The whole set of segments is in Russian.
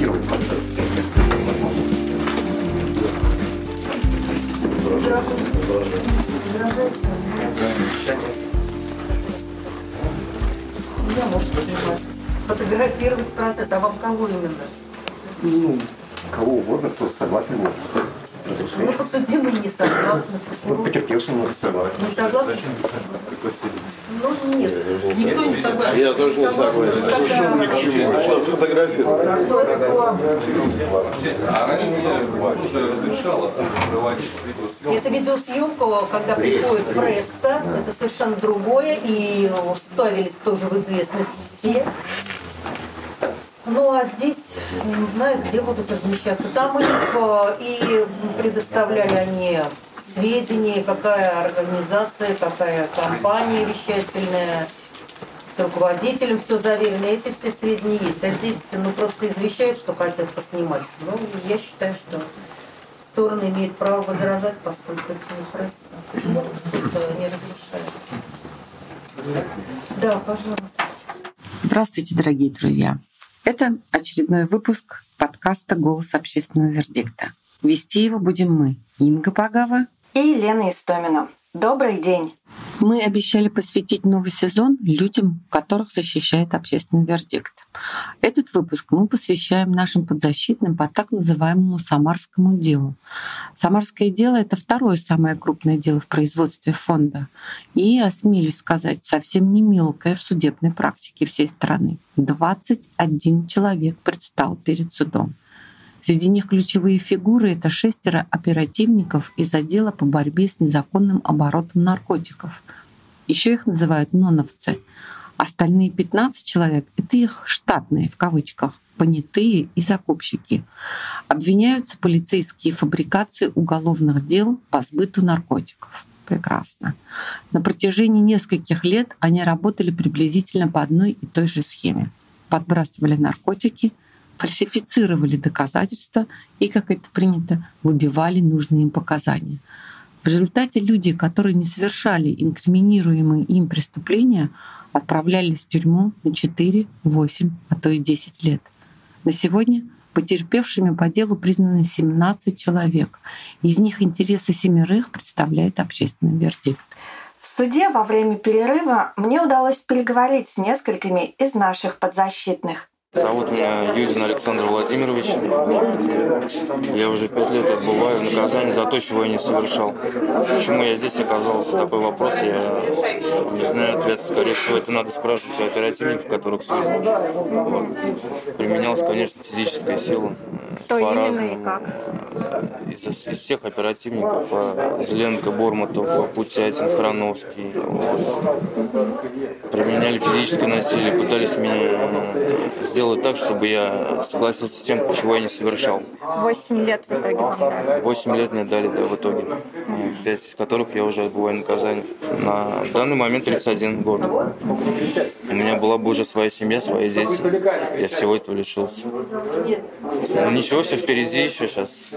подкорректировать процесс. Я, может, снимать. Фотографировать процесс. А вам кого именно? Ну, кого угодно, кто согласен что Ну, подсудимые не согласны. Ну, потерпевший может согласен. Не согласны? Ну, нет. Никто не согласен. Я тоже не согласен. Что фотографировать? А ранее служба разрешала проводить видеосъемку. Это видеосъемка, когда приходит пресса, это совершенно другое, и вставились тоже в известность все. Ну а здесь, я не знаю, где будут размещаться. Там их э, и предоставляли они сведения, какая организация, какая компания вещательная, руководителем все заверено, эти все сведения есть. А здесь ну, просто извещают, что хотят поснимать. Ну, я считаю, что стороны имеют право возражать, поскольку это не пресса. Ну, суд не разрешает. Да, пожалуйста. Здравствуйте, дорогие друзья. Это очередной выпуск подкаста «Голос общественного вердикта». Вести его будем мы, Инга Пагава. и Елена Истомина. Добрый день! Мы обещали посвятить новый сезон людям, которых защищает общественный вердикт. Этот выпуск мы посвящаем нашим подзащитным по так называемому Самарскому делу. Самарское дело — это второе самое крупное дело в производстве фонда. И, осмелюсь сказать, совсем не мелкое в судебной практике всей страны. 21 человек предстал перед судом. Среди них ключевые фигуры — это шестеро оперативников из отдела по борьбе с незаконным оборотом наркотиков. Еще их называют ноновцы. Остальные 15 человек — это их штатные, в кавычках, понятые и закупщики. Обвиняются полицейские фабрикации уголовных дел по сбыту наркотиков. Прекрасно. На протяжении нескольких лет они работали приблизительно по одной и той же схеме. Подбрасывали наркотики, фальсифицировали доказательства и, как это принято, выбивали нужные им показания. В результате люди, которые не совершали инкриминируемые им преступления, отправлялись в тюрьму на 4, 8, а то и 10 лет. На сегодня потерпевшими по делу признаны 17 человек. Из них интересы семерых представляет общественный вердикт. В суде во время перерыва мне удалось переговорить с несколькими из наших подзащитных. Зовут меня Юзин Александр Владимирович. Я уже пять лет отбываю наказание за то, чего я не совершал. Почему я здесь оказался? Такой вопрос, я не знаю ответа. Скорее всего, это надо спрашивать у оперативников, которых служу. Вот. Применялась, конечно, физическая сила. Кто именно по-разному. и как? Из, из всех оперативников а, Зеленко, Бормотов, Путятин, Храновский. вот. Применяли физическое насилие, пытались меня э, сделать так, чтобы я согласился с тем, чего я не совершал. Восемь лет в итоге. Восемь лет мне дали, да, в итоге. Пять из которых я уже отбываю наказание. На данный момент 31 год. У меня была бы уже своя семья, свои дети. Я всего этого лишился. Ну ничего, все впереди еще сейчас.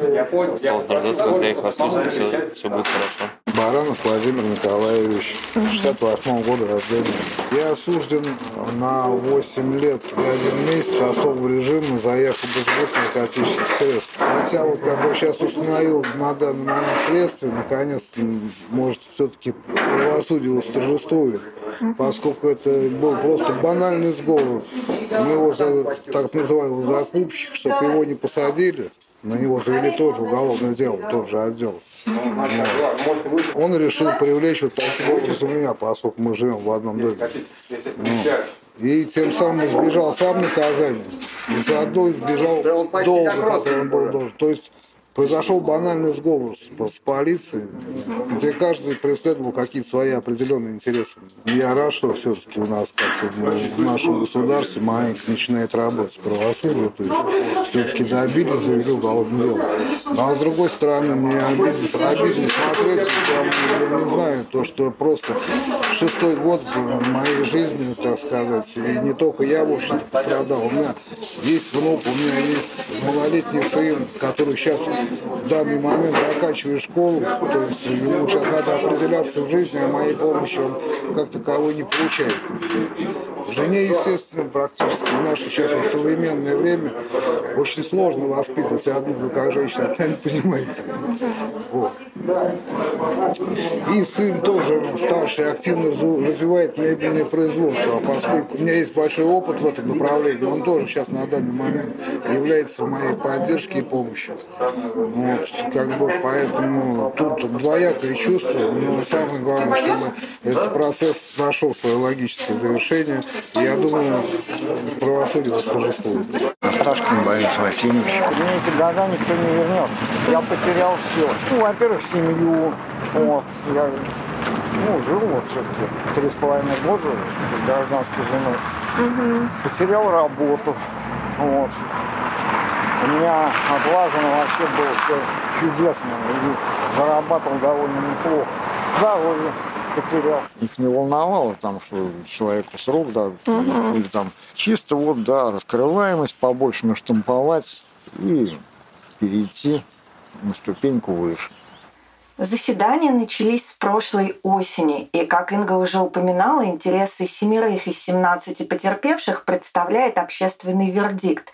Осталось дождаться, когда их осудят, и все, все будет хорошо. Баранов Владимир Николаевич, 68 года рождения. Я осужден на 8 лет и один месяц особого режима за якобы сбыт наркотических средств. Хотя вот как бы сейчас установил на данный момент следствие, наконец, может, все-таки правосудие восторжествует, поскольку это был просто банальный сговор. У него за так называемый закупщик, чтобы его не посадили, на него завели тоже уголовное дело, тот же отдел. Он решил привлечь вот таким образом меня, поскольку мы живем в одном доме. Ну, И тем самым избежал сам наказания, и заодно избежал долга, который он был должен. То есть произошел банальный сговор с, с полицией, где каждый преследовал какие-то свои определенные интересы. Я рад, что все-таки у нас как-то в нашем государстве маленько начинает работать правосудие, то есть все-таки добили, завели уголовное дело. Ну, а с другой стороны, мне обидно, обидно смотреть, потому, я не знаю, то, что просто шестой год моей жизни, так сказать, и не только я, в общем-то, пострадал. У меня есть внук, у меня есть малолетний сын, который сейчас в данный момент заканчивает школу, то есть ему сейчас надо определяться в жизни, а моей помощи он как таковой не получает. Жене, естественно, практически в наше сейчас в современное время очень сложно воспитывать одну, вы как женщина, понимаете. Вот. И сын тоже старший активно развивает мебельное производство, а поскольку у меня есть большой опыт в этом направлении, он тоже сейчас на данный момент является моей поддержкой и помощью. Вот, как бы поэтому тут двоякое чувство, но самое главное, чтобы этот процесс нашел свое логическое завершение. И я думаю, правосудие восторжествует. Асташкин Борис Васильевич. Мне эти года никто не вернет. Я потерял все. Ну, во-первых, семью. Вот. Я ну, жил вот все-таки три с половиной года с гражданской женой. Угу. Потерял работу. Вот. У меня отлажено вообще было все чудесно. И зарабатывал довольно неплохо. Здоровье потерял. Их не волновало там, что человеку срок дадут. Угу. Или там чисто вот, да, раскрываемость побольше наштамповать и перейти на ступеньку выше. Заседания начались с прошлой осени, и, как Инга уже упоминала, интересы семерых из 17 потерпевших представляет общественный вердикт.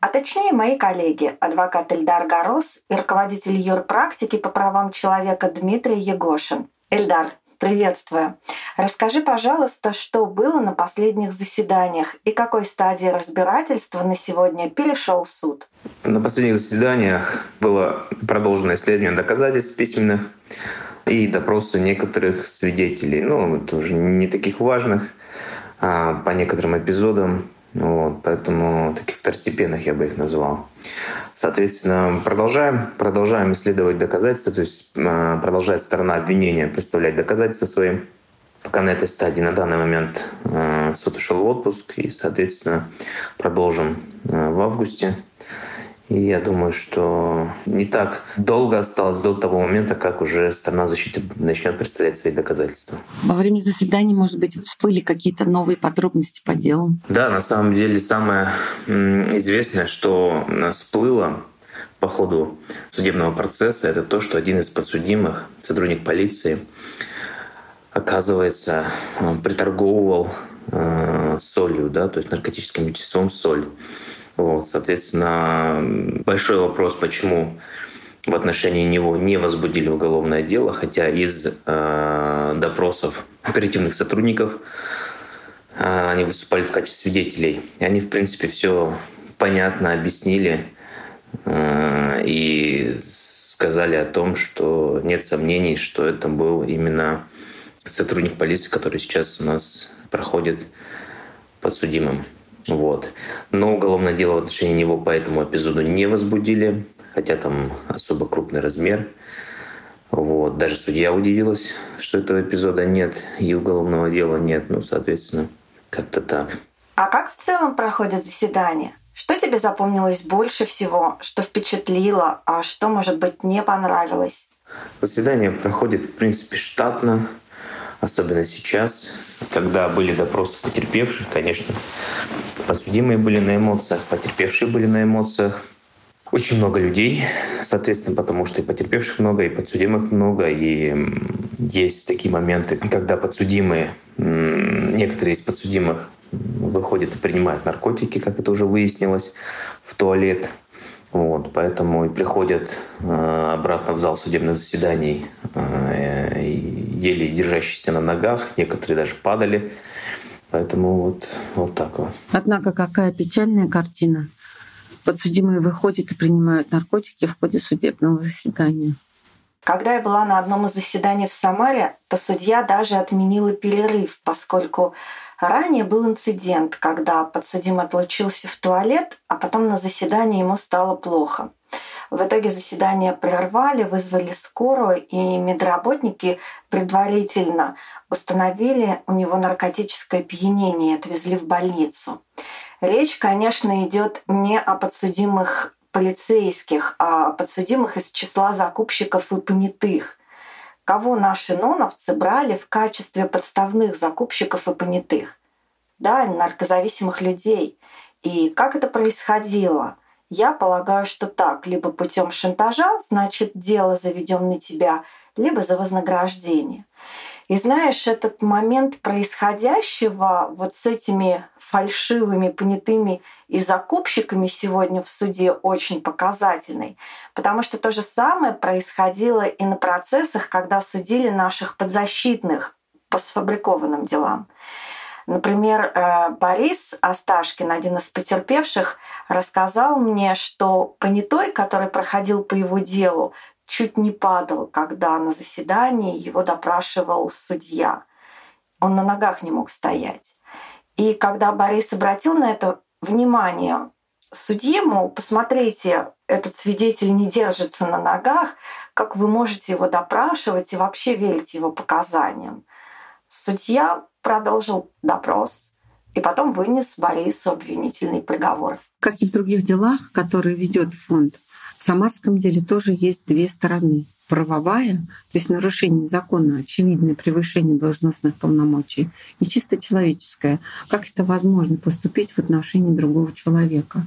А точнее, мои коллеги, адвокат Эльдар Горос и руководитель юрпрактики по правам человека Дмитрий Егошин. Эльдар, приветствую. Расскажи, пожалуйста, что было на последних заседаниях и какой стадии разбирательства на сегодня перешел суд? На последних заседаниях было продолжено исследование доказательств письменных и допросы некоторых свидетелей, ну, тоже не таких важных, а по некоторым эпизодам вот, поэтому таких второстепенных я бы их назвал. Соответственно, продолжаем, продолжаем исследовать доказательства, то есть а, продолжает сторона обвинения представлять доказательства своим. Пока на этой стадии на данный момент а, суд ушел в отпуск и, соответственно, продолжим а, в августе. И я думаю, что не так долго осталось до того момента, как уже сторона защиты начнет представлять свои доказательства. Во время заседания, может быть, всплыли какие-то новые подробности по делу? Да, на самом деле самое известное, что всплыло по ходу судебного процесса, это то, что один из подсудимых, сотрудник полиции, оказывается, приторговывал э, солью, да, то есть наркотическим веществом соль. Вот, соответственно, большой вопрос, почему в отношении него не возбудили уголовное дело, хотя из э, допросов оперативных сотрудников э, они выступали в качестве свидетелей. И они, в принципе, все понятно объяснили э, и сказали о том, что нет сомнений, что это был именно сотрудник полиции, который сейчас у нас проходит подсудимым. Вот. Но уголовное дело в отношении него по этому эпизоду не возбудили, хотя там особо крупный размер. Вот. Даже судья удивилась, что этого эпизода нет и уголовного дела нет. Ну, соответственно, как-то так. А как в целом проходят заседания? Что тебе запомнилось больше всего, что впечатлило, а что, может быть, не понравилось? Заседание проходит, в принципе, штатно особенно сейчас, когда были допросы потерпевших, конечно, подсудимые были на эмоциях, потерпевшие были на эмоциях. Очень много людей, соответственно, потому что и потерпевших много, и подсудимых много, и есть такие моменты, когда подсудимые, некоторые из подсудимых выходят и принимают наркотики, как это уже выяснилось, в туалет. Вот, поэтому и приходят э, обратно в зал судебных заседаний э, еле держащиеся на ногах, некоторые даже падали. Поэтому вот, вот так вот. Однако какая печальная картина. Подсудимые выходят и принимают наркотики в ходе судебного заседания. Когда я была на одном из заседаний в Самаре, то судья даже отменила перерыв, поскольку ранее был инцидент, когда подсудимый отлучился в туалет, а потом на заседании ему стало плохо. В итоге заседание прервали, вызвали скорую, и медработники предварительно установили у него наркотическое опьянение отвезли в больницу. Речь, конечно, идет не о подсудимых полицейских, а о подсудимых из числа закупщиков и понятых, кого наши ноновцы брали в качестве подставных закупщиков и понятых. Да, наркозависимых людей. И как это происходило – я полагаю, что так, либо путем шантажа, значит, дело заведем на тебя, либо за вознаграждение. И знаешь, этот момент происходящего вот с этими фальшивыми понятыми и закупщиками сегодня в суде очень показательный, потому что то же самое происходило и на процессах, когда судили наших подзащитных по сфабрикованным делам. Например, э, Борис Осташкин, один из потерпевших, рассказал мне, что понятой, который проходил по его делу, чуть не падал, когда на заседании его допрашивал судья. Он на ногах не мог стоять. И когда Борис обратил на это внимание, судье, мол, посмотрите, этот свидетель не держится на ногах, как вы можете его допрашивать и вообще верить его показаниям. Судья продолжил допрос и потом вынес Борису обвинительный приговор. Как и в других делах, которые ведет фонд, в Самарском деле тоже есть две стороны. Правовая, то есть нарушение закона, очевидное превышение должностных полномочий, и чисто человеческая, как это возможно поступить в отношении другого человека.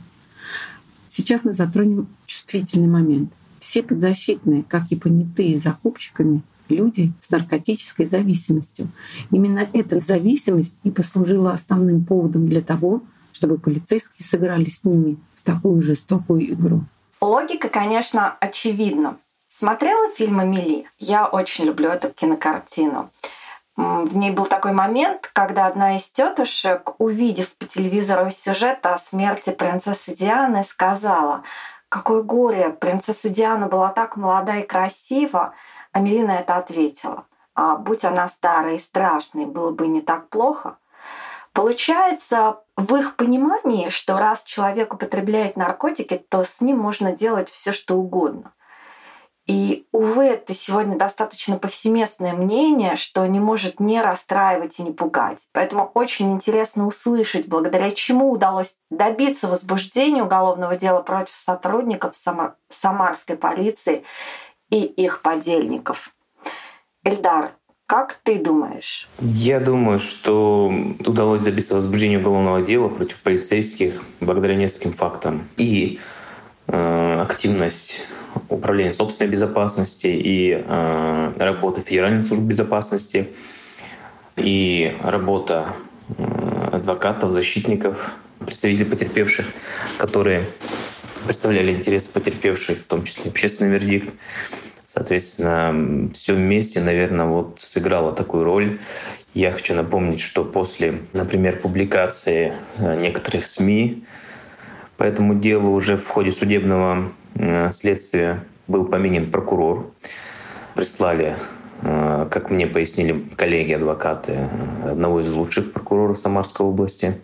Сейчас мы затронем чувствительный момент. Все подзащитные, как и понятые закупщиками, люди с наркотической зависимостью. Именно эта зависимость и послужила основным поводом для того, чтобы полицейские сыграли с ними в такую жестокую игру. Логика, конечно, очевидна. Смотрела фильм «Эмили»? Я очень люблю эту кинокартину. В ней был такой момент, когда одна из тетушек, увидев по телевизору сюжет о смерти принцессы Дианы, сказала, какое горе, принцесса Диана была так молода и красива. А Мелина это ответила, а будь она старой и страшной, было бы не так плохо. Получается, в их понимании, что раз человек употребляет наркотики, то с ним можно делать все, что угодно. И, увы, это сегодня достаточно повсеместное мнение, что не может не расстраивать и не пугать. Поэтому очень интересно услышать, благодаря чему удалось добиться возбуждения уголовного дела против сотрудников самарской полиции и их подельников. Эльдар, как ты думаешь? Я думаю, что удалось добиться возбуждения уголовного дела против полицейских благодаря нескольким фактам. И э, активность управления собственной безопасности и э, работа Федеральной службы безопасности и работа э, адвокатов, защитников, представителей потерпевших, которые представляли интересы потерпевших, в том числе общественный вердикт. Соответственно, все вместе, наверное, вот сыграло такую роль. Я хочу напомнить, что после, например, публикации э, некоторых СМИ по этому делу уже в ходе судебного э, следствия был поменен прокурор. Прислали, э, как мне пояснили коллеги-адвокаты, одного из лучших прокуроров Самарской области,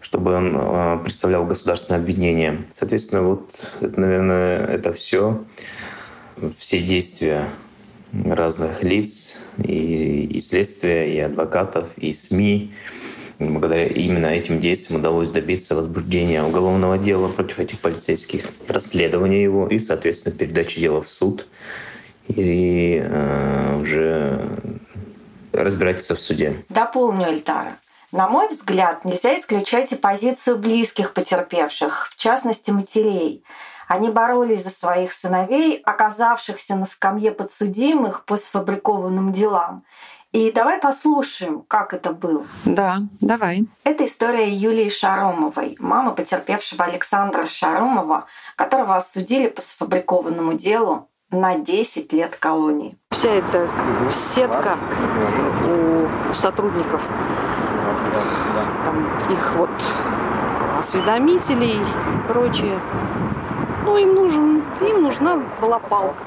чтобы он представлял государственное обвинение. Соответственно, вот, наверное, это все все действия разных лиц, и, и следствия, и адвокатов, и СМИ. Благодаря именно этим действиям удалось добиться возбуждения уголовного дела против этих полицейских, расследования его и, соответственно, передачи дела в суд и э, уже разбирательство в суде. Дополню, Эльтара. На мой взгляд, нельзя исключать и позицию близких потерпевших, в частности матерей. Они боролись за своих сыновей, оказавшихся на скамье подсудимых по сфабрикованным делам. И давай послушаем, как это было. Да, давай. Это история Юлии Шаромовой, мамы потерпевшего Александра Шаромова, которого осудили по сфабрикованному делу на 10 лет колонии. Вся эта сетка у сотрудников, там, их вот осведомителей и прочее, ну, им, нужен, им нужна была палка.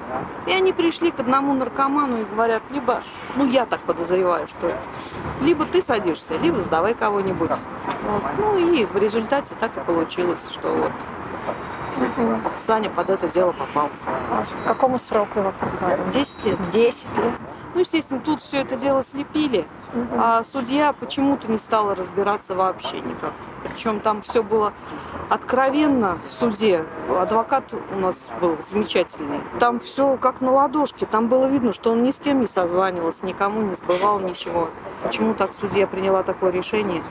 И они пришли к одному наркоману и говорят, либо, ну я так подозреваю, что либо ты садишься, либо сдавай кого-нибудь. Вот. Ну и в результате так и получилось, что вот Саня под это дело попал. К какому сроку его приговорили? Десять лет. Десять лет. Ну, естественно, тут все это дело слепили, а судья почему-то не стала разбираться вообще никак. Причем там все было откровенно в суде. Адвокат у нас был замечательный. Там все как на ладошке. Там было видно, что он ни с кем не созванивался, никому не сбывал ничего. Почему так судья приняла такое решение?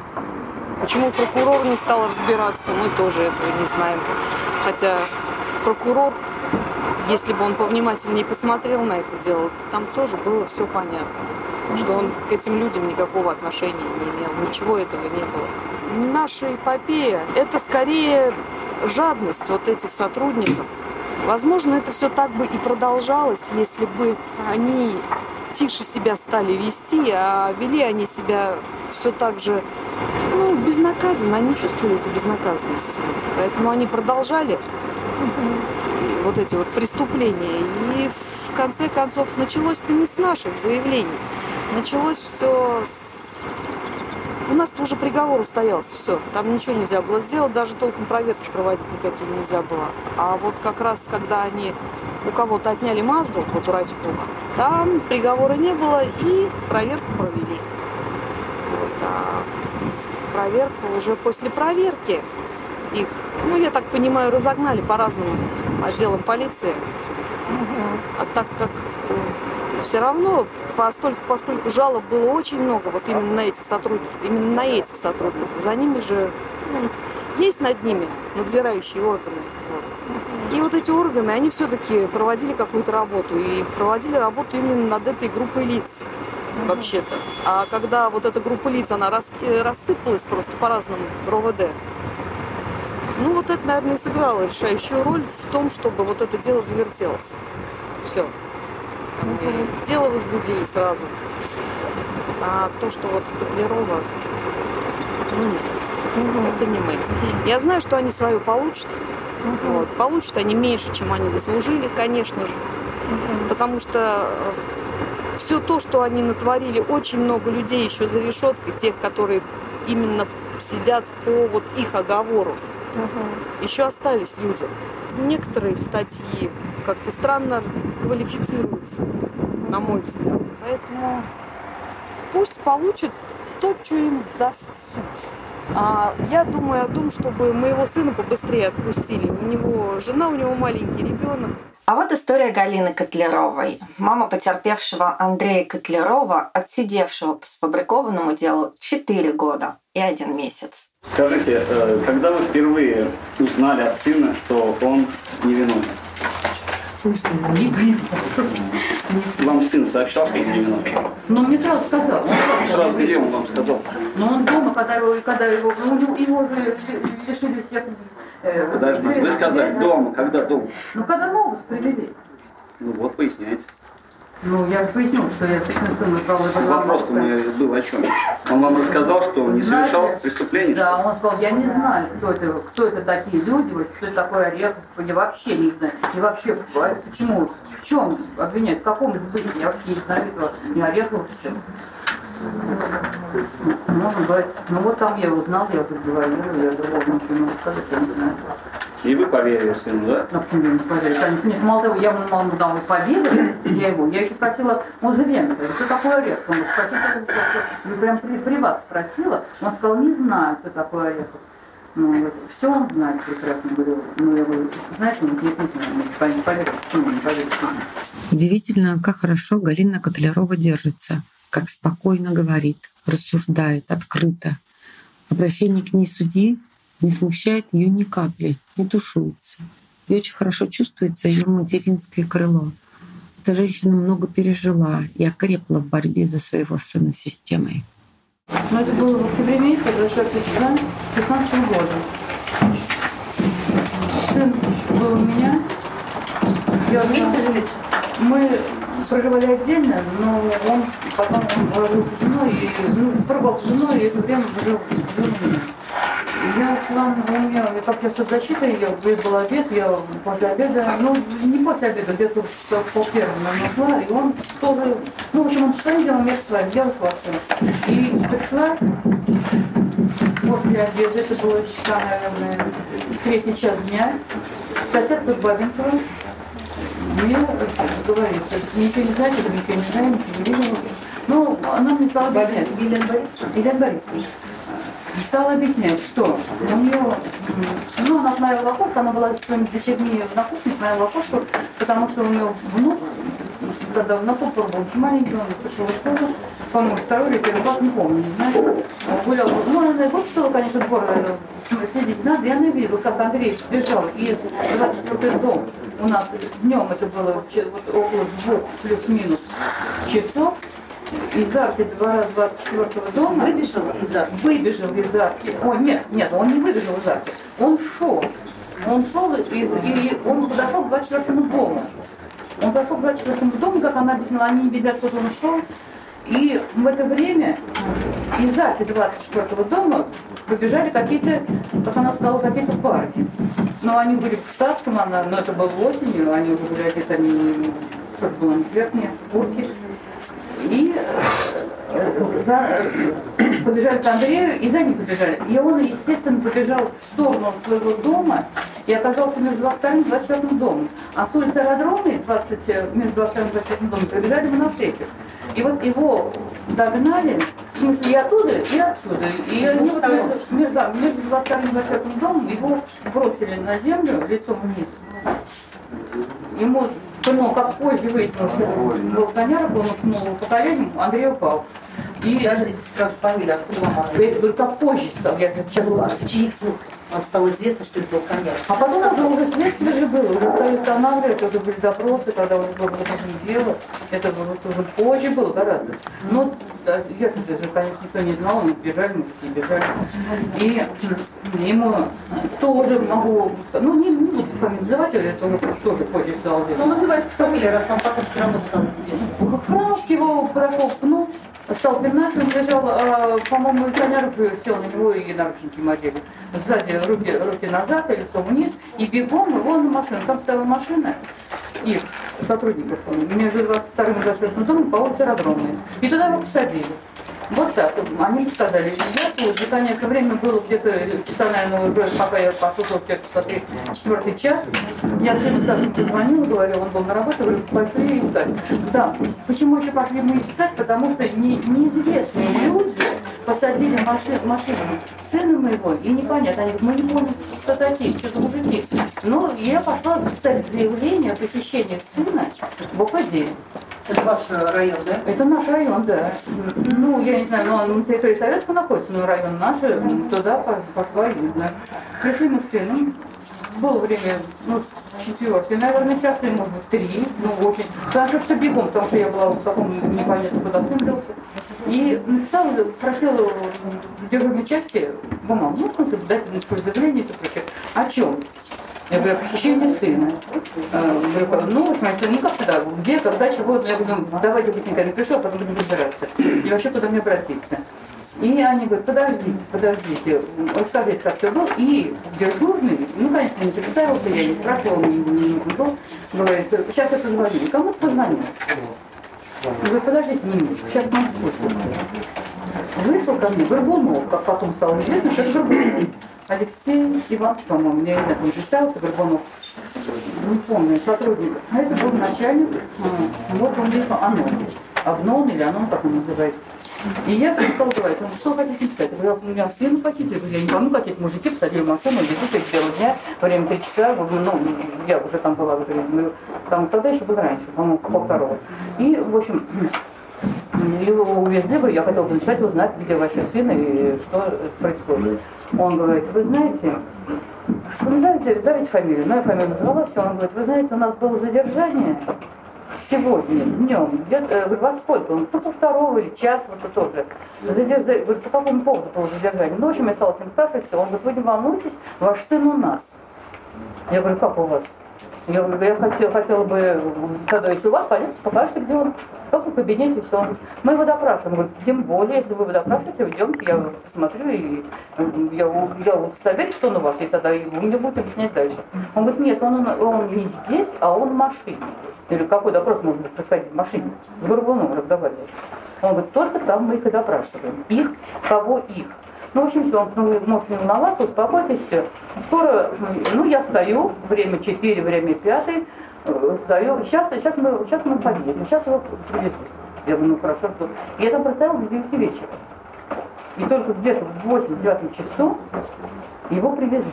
Почему прокурор не стал разбираться, мы тоже этого не знаем. Хотя прокурор, если бы он повнимательнее посмотрел на это дело, там тоже было все понятно. что он к этим людям никакого отношения не имел, ничего этого не было. Наша эпопея – это скорее жадность вот этих сотрудников. Возможно, это все так бы и продолжалось, если бы они тише себя стали вести, а вели они себя все так же ну, безнаказанно. Они чувствовали эту безнаказанность. Поэтому они продолжали вот эти вот преступления. И в конце концов началось-то не с наших заявлений. Началось все с... У нас уже приговор устоялся, все. Там ничего нельзя было сделать, даже толком проверки проводить никакие нельзя было. А вот как раз, когда они у кого-то отняли Мазду, вот у Радикова, там приговора не было и проверку провели. Вот, а проверку уже после проверки их, ну, я так понимаю, разогнали по разным отделам полиции. А так как э, все равно, постольку, поскольку жалоб было очень много вот именно на этих сотрудников, именно на этих сотрудников, за ними же ну, есть над ними надзирающие органы. И вот эти органы, они все-таки проводили какую-то работу. И проводили работу именно над этой группой лиц вообще-то. А когда вот эта группа лиц, она рас, э, рассыпалась просто по разным РОВД, ну вот это, наверное, и сыграло решающую роль в том, чтобы вот это дело завертелось. Все. И дело возбудили сразу. А то, что вот Котлярова, ну нет, это не мы. Я знаю, что они свое получат. Вот. Получат они меньше, чем они заслужили, конечно же. Потому что все то, что они натворили, очень много людей еще за решеткой, тех, которые именно сидят по вот их оговору. Угу. Еще остались люди. Некоторые статьи как-то странно квалифицируются, на мой взгляд. Поэтому пусть получат то, что им даст суд. А я думаю о том, чтобы моего сына побыстрее отпустили. У него жена, у него маленький ребенок. А вот история Галины Котляровой. Мама потерпевшего Андрея Котлярова, отсидевшего по сфабрикованному делу 4 года и один месяц. Скажите, э, когда вы впервые узнали от сына, что он невиновен? Не Вам сын сообщал, что он невиновен? Ну, мне сразу сказал. Он сразу, сразу где он вам сказал? Ну, он дома, когда его, когда его, ну, его же лишили всех Э, Подождите, вы сказали дома, когда дома? Ну, когда новость привели. Ну вот, поясняйте. Ну, я поясню, что я точно сыну сказал. Вопрос у меня был о чем? Он вам рассказал, что он не совершал преступление? Да, он сказал, я не знаю, кто это, кто это такие люди, вот, кто это такой Орехов, я вообще не знаю. И вообще, почему, в чем обвиняют, в каком избытке, я вообще не знаю этого, ни Орехова, что можно говорить, ну вот там я узнал, я тут говорил, я другого ничего не могу сказать, я не знаю. И вы поверили сыну, да? Ну, почему я не поверила? Конечно, нет, мало того, я ему дал и поверили, я его, я еще просила Музыренко, что такое орех? Он спросил, я прям при, при вас спросила, он сказал, не знаю, кто такой орех. Ну, вот, все он знает прекрасно, говорю. Ну, я говорю, знаешь, ну, нет, не знаю, не поверил, почему не поверил. Удивительно, как хорошо Галина Котлярова держится как спокойно говорит, рассуждает, открыто. Обращение к ней судьи не смущает ее ни капли, не тушуется. И очень хорошо чувствуется ее материнское крыло. Эта женщина много пережила и окрепла в борьбе за своего сына системой. Ну, это было в октябре месяце 24 числа 16 года. Сын был у меня. Я вместе жили? Мы проживали отдельно, но он потом жил с женой, и, ну, пробовал с женой, и это время жил, меня. Я шла, у меня, как я соцзащитой, я, был обед, я после обеда, ну, не после обеда, где-то часов пол первого нашла, и он тоже, ну, в общем, он своим делом, я своим, делал классно. И пришла после обеда, это было часа, наверное, третий час дня, соседка Бабинцева, мне говорит, ничего не значит, ничего не знаю, ничего не видела. Ну, она мне стала объяснять. Елена Борисовна? Елена Борисовна. Стала объяснять, что у нее, ну, она в окошко, она была со своими дочерьми на кухне, в окошко, потому что у нее внук, когда тот был очень маленький, он пришел в школу, по-моему, второй или первый класс, не помню, не знаю, гулял. Ну, она выпустила, конечно, двор, следить надо, и она видела, как Андрей бежал из 24 дом. У нас днем это было вот, около двух плюс-минус часов. из арки двора 24 дома. Выбежал из арки? Выбежал из арки. О, нет, нет, он не выбежал из арки. Он шел. Он шел, и, и он подошел к 24 дому. Он подошел к 24 дому, как она объяснила, они не видят, куда он шел. И в это время из арки 24 дома побежали какие-то, как она сказала, какие-то парки. Но они были в штатском, она, но это было осенью, они уже были одеты, они, что было, верхние, куртки. И э, за, побежали к Андрею и за ним побежали. И он, естественно, побежал в сторону своего дома и оказался между 22 и 24 домом. А с улицы Аэродромной, 20, э, между 22 и 24 домом, побежали ему навстречу. И вот его догнали, в смысле и оттуда, и отсюда. И они вот между, между, между 22 и 24 домом его бросили на землю лицом вниз. Ему пнул, как позже выяснилось, был коняра, он пнул его по коленям, Андрей упал. И Подождите, сразу фамилия, откуда вам она? это говорю, как позже стал, я сейчас А с чьих слов вам стало известно, что это был коняр? А потом это уже следствие же было, уже стали устанавливать, это были допросы, когда уже было доказано дело, это было вот уже позже было гораздо. Но да, я же, конечно, никто не знал, мы бежали, мужики бежали. И ему тоже могу, ну не, не буду фамилию называть, это уже тоже позже стало Ну, известно. называйте фамилию, раз вам потом все равно стало известно. Храновский его прошел, пнул, стал пинать, он лежал, а, по-моему, Коняров сел на него и наручники ему одели. Сзади руки, руки назад, и лицо вниз, и бегом его на машину. Там стояла машина, их сотрудников, между 22 и 24 домом по улице Аэродромной. И туда его посадили. Вот так. Они мне сказали, я тоже, конечно, время было где-то часа, наверное, уже, пока я послушала где-то смотри, четвертый час. Я сыну Саше позвонила, говорю, он был на работе, говорю, пошли искать. Да, почему еще пошли мы искать? Потому что не, неизвестные люди посадили машину, машину сына моего, и непонятно, они говорят, мы не поняли, кто такие, что-то мужики. Ну, я пошла записать заявление о похищении сына в ОК-9. Это ваш э, район, да? Это наш район, да. Ну, я не знаю, но он на территории Советского находится, но район наш, туда пошла знаю. Пришли мы с сыном, было время, ну, четвертый, наверное, час, или, может быть, три, ну, очень. Что все бегом, потому что я была в таком непонятно, куда сын делся. И написала, просила в дежурной части бумагу, ну, дать заявление все прочее. О чем? Я говорю, похищение сына. Э, говорю, ну, смотрите, ну как всегда, где, когда, чего, я говорю, «Ну, давайте быстренько не пришло, а потом будем разбираться. И вообще куда мне обратиться. И они говорят, подождите, подождите, расскажите, как все было. И дежурный, ну, конечно, не представился, я не спрашивала, не, не, не был, говорит, сейчас я позвоню. Кому-то позвонил. Говорит, подождите минутку, сейчас нам спустим. Вышел ко мне Горбунов, как потом стало известно, что это Горбунов. Алексей Иванович, по-моему, мне нет, не представился, Горбунов. Не помню, сотрудник. А это был начальник, вот он есть ОНОН. Обнон или ОНОН, как он называется. И я стал говорить, он, что вы хотите сказать? Я говорю, у меня сына похитили. Я не помню, какие первые мужики посадили в машину, везут их белого дня, время три часа, ну, я уже там была, говорю, там тогда еще было раньше, по-моему, пол второго. И, в общем, его увезли, говорю, я хотела бы написать, узнать, где ваши сын и что происходит. Он говорит, вы знаете, вы знаете, назовите фамилию, ну я фамилию назвала, все, он говорит, вы знаете, у нас было задержание сегодня, днем, где-то, э, говорю, во сколько? Он, ну, второго или час, вот это тоже. Задерж... Говорю, по какому поводу было задержание? Ну, в общем, я стала с ним спрашивать, все. Он говорит, вы не волнуйтесь, ваш сын у нас. Я говорю, как у вас? Я я хотела, хотела бы, когда если у вас, понятно, покажете, где он. Как в кабинете, все. Мы его допрашиваем. Он говорит, тем более, если вы его допрашиваете, идемте, я посмотрю, и я, я удостоверюсь, что он у вас, и тогда вы мне будете объяснять дальше. Он говорит, нет, он, он не здесь, а он в машине. Я говорю, какой допрос может быть происходить в машине? С Горбуновым разговаривать. Он говорит, только там мы их и допрашиваем. Их, кого их. Ну, в общем, все, он ну, может волноваться, успокойтесь, все. Скоро, ну, я стою, время 4, время 5, э, стою, сейчас, сейчас, мы, сейчас мы поедем, сейчас его привезут. Я говорю, ну, хорошо, что... Я там простояла до 9 вечера. И только где-то в 8-9 часу его привезли.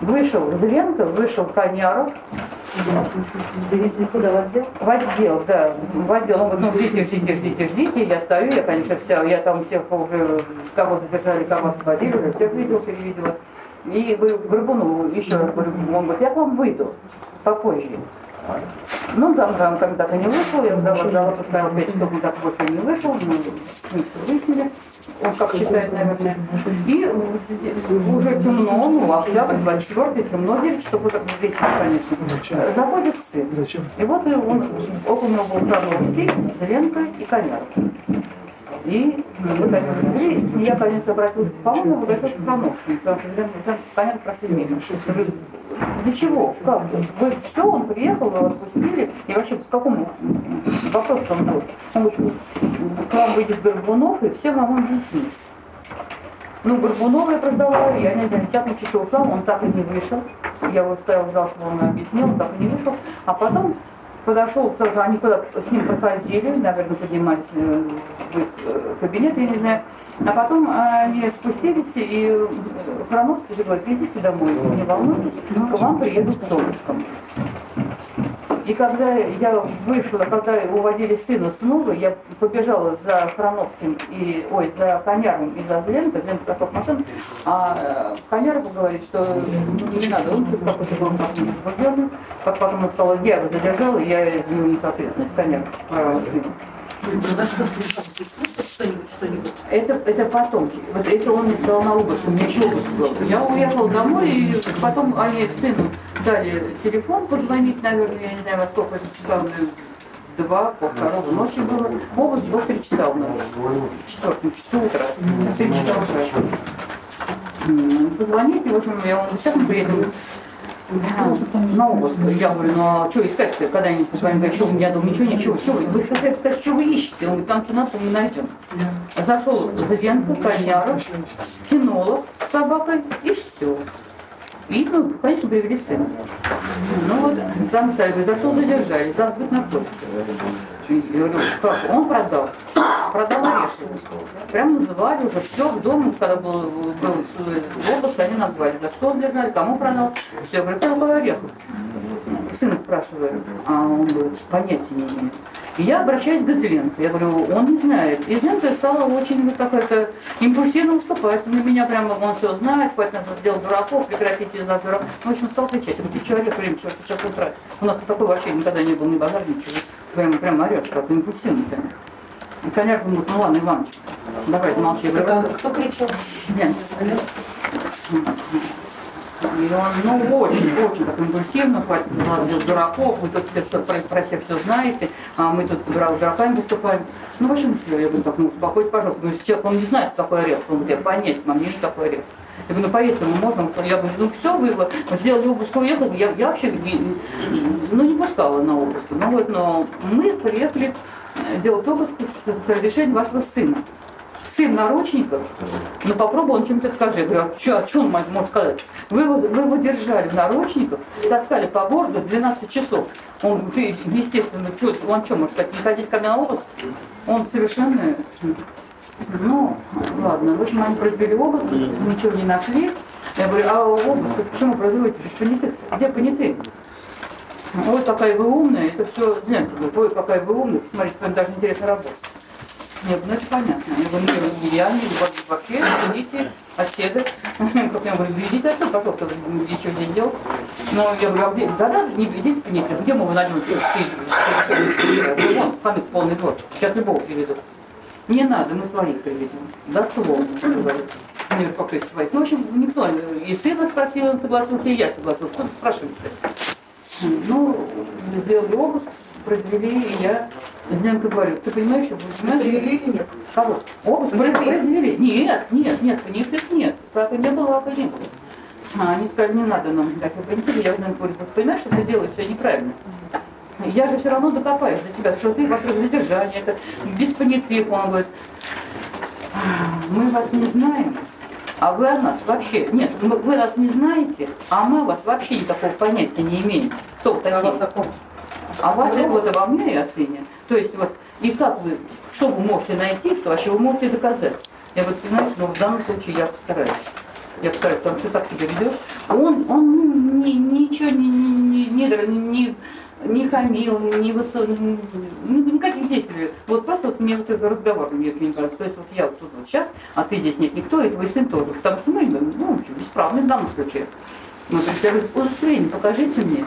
Вышел Зеленко, вышел Коняров. Привезли куда, в отдел? В отдел, да, в отдел. Он говорит, ну, ждите, ждите, ждите, ждите. Я стою, я, конечно, вся, я там всех уже, кого задержали, кого освободили, уже всех видел, перевидела. И говорю, Горбунову еще раз говорю, он говорит, я к вам выйду попозже. Ну, там, там так и не вышел, я сдала жалобу, поставила 5 часов, он так больше не вышел, мы всё выяснили, он как считает, наверное. И уже темно, ну, октябрь, 24 темно, 9 часов утра, вечер, конечно. Заходит сын. Зачем? И вот и он, около него был Тарновский, Зеленко и Коняров. И я, конечно, обратилась, обратилась к потому что Зеленко и Коняров прошли мимо. Для чего? Как? Вы все, он приехал, вы отпустили. И вообще, с какому вопрос там был? Он говорит, к вам выйдет Горбунов и все вам объяснит. Ну, Горбунова я продала, я не знаю, 10 часов ушла, он так и не вышел. Я его стоял, ждал, чтобы он объяснил, так и не вышел. А потом подошел тоже, они куда с ним проходили, наверное, поднимались э, э, кабинет, я не знаю. А потом они спустились, и э, Храновский же говорит, идите домой, не волнуйтесь, к вам приедут с обыском. И когда я вышла, когда уводили сына снова, я побежала за Храновским и, ой, за Коняровым и за Зеленко, Зеленко к машине, а э, Коняров говорит, что ну, не надо, он что-то какой-то был возбужденный, потом он сказал, я его задержала, я ему не соответственно, Коняров, правого сына. Что-нибудь, что-нибудь? Это, это потом. Вот это он мне сказал на обыск, у меня еще обыск был. Я уехала домой, и потом они сыну дали телефон позвонить, наверное, я не знаю, во сколько это часа, два, по второго ночи было. Обыск был три часа у нас. Четвертом часу утра. Три часа уже. Позвонить, и, в общем, я он мы приедем на обыск. Я говорю, ну а что искать-то, когда-нибудь позвоним, говорит, что у меня дома ничего, ничего, что вы, вы хотите сказать, что вы ищете? Он там надо, мы найдем. Зашел Зазенко, Коняров, кинолог с собакой, и все. И, ну, конечно, привели сына. Ну вот, там ставили, зашел, задержали, за сбыт наркотиков. Я говорю, как? Он продал. Продал орешки. Прям называли уже все в доме, когда был, был обыск, они назвали, за что он держали, кому продал. Все, я говорю, продал орехов. Сына спрашиваю, а он говорит, понятия не имеет. И я обращаюсь к Зеленко. Я говорю, он не знает. И Зеленко стала очень вот какая-то импульсивно уступать. На меня прямо, он все знает, поэтому сделал дураков, прекратите из нас дураков. В общем, стал кричать. Я говорю, ты что орешь, время, что сейчас утра? У нас такой вообще никогда не был, ни базар, ничего. Прямо, прямо орешь, как импульсивно-то. И коняк говорит, ну ладно, Иваныч, давай, замолчи. Я говорю, Кто кричал? Зеленко. И он, ну, очень, очень так импульсивно, хватит нас делать дураков, вы тут все, все про, про всех все знаете, а мы тут дура- дураками выступаем. Ну, в общем, все, я говорю, так, ну, успокойтесь, пожалуйста. Говорю, если человек, он не знает, что такое арест, он я понять, мне не такое арест. Я говорю, ну, мы можем, я говорю, ну, все, вы, вы сделали обыск, уехали, я, я вообще, ну, не пускала на обыск. Ну, вот, но мы приехали э, делать обыск с, разрешения вашего сына сын в наручниках, ну попробуй он чем-то скажи. Я говорю, а что, а что он может сказать? Вы его, вы его держали в наручниках, таскали по городу 12 часов. Он, ты, естественно, что, он что, может сказать, не ходить ко мне на обыск? Он совершенно... Ну, ладно. В общем, они произвели обыск, ничего не нашли. Я говорю, а обыск почему производите без понятых? Где понятые? Ой, какая вы умная, это все, знаете, ой, какая вы умная, смотрите, с вами даже интересно работать. Нет, ну это понятно. Я говорю, нет, я не вообще, идите, отседы. Как я говорю, идите отсюда, пожалуйста, ничего не делать. Но я говорю, а где, да-да, не идите, нет, где мы его найдем? Вон, ханык полный двор, сейчас любого приведут. Не надо, мы своих приведем. Дословно, говорит. Я говорю, как то своих? Ну, в общем, никто, и сына спросил, он согласился, и я согласился. Кто спрашивает? Ну, сделали обыск, произвели, и я Зеленко говорю, ты понимаешь, что понимаешь? Привели или нет? Кого? Обыск Понятых? произвели. Нет, нет, нет, понятых нет. Как и не было, а не было. А, они сказали, не надо нам понятых. Я Зеленко говорю, ты понимаешь, что ты делаешь все неправильно? Я же все равно докопаюсь до тебя, что ты вокруг задержания, это без понятых. Он говорит, мы вас не знаем, а вы о нас вообще, нет, вы нас не знаете, а мы о вас вообще никакого понятия не имеем. Кто вы такие? А вас вот обо мне и о сыне. То есть вот, и как вы, что вы можете найти, что вообще вы можете доказать? Я вот, ты знаешь, ну в данном случае я постараюсь. Я постараюсь, потому что так себя ведешь. Он, он ну, ни, ничего не, не, не, не, не, не хамил, не высо... ни- ни- никаких действий. Вот просто вот мне вот этот разговор мне очень нравится. То есть вот я вот тут вот сейчас, а ты здесь нет никто, и твой сын тоже. Потому что мы, ну, в общем, бесправны в данном случае. Мы пришли, я говорю, удостоверение покажите мне.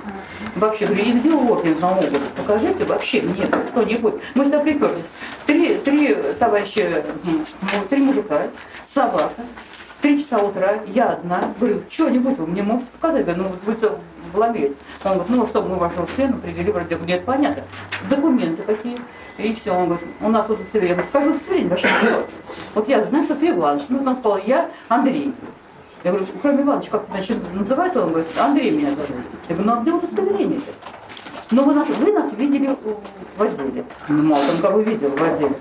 Вообще, говорю, и где орден на обыск? Покажите вообще мне что-нибудь. Мы сюда приперлись. Три, три товарища, ну, три мужика, собака, три часа утра, я одна. Говорю, что-нибудь вы мне можете показать? Говорю, ну вы вломились? Он говорит, ну что, мы вашего сына привели, вроде, говорю, нет, понятно. Документы какие? И все, он говорит, у нас удостоверение. Я говорю, скажу удостоверение, что? Вот я знаю, что ты Иванович. Ну, он сказал, я Андрей. Я говорю, кроме Ивановича, как значит, называют он? говорит, Андрей меня зовут. Я говорю, ну а где удостоверение-то? Ну вы нас, вы нас видели в отделе. Ну, мало там кого видел в отделе.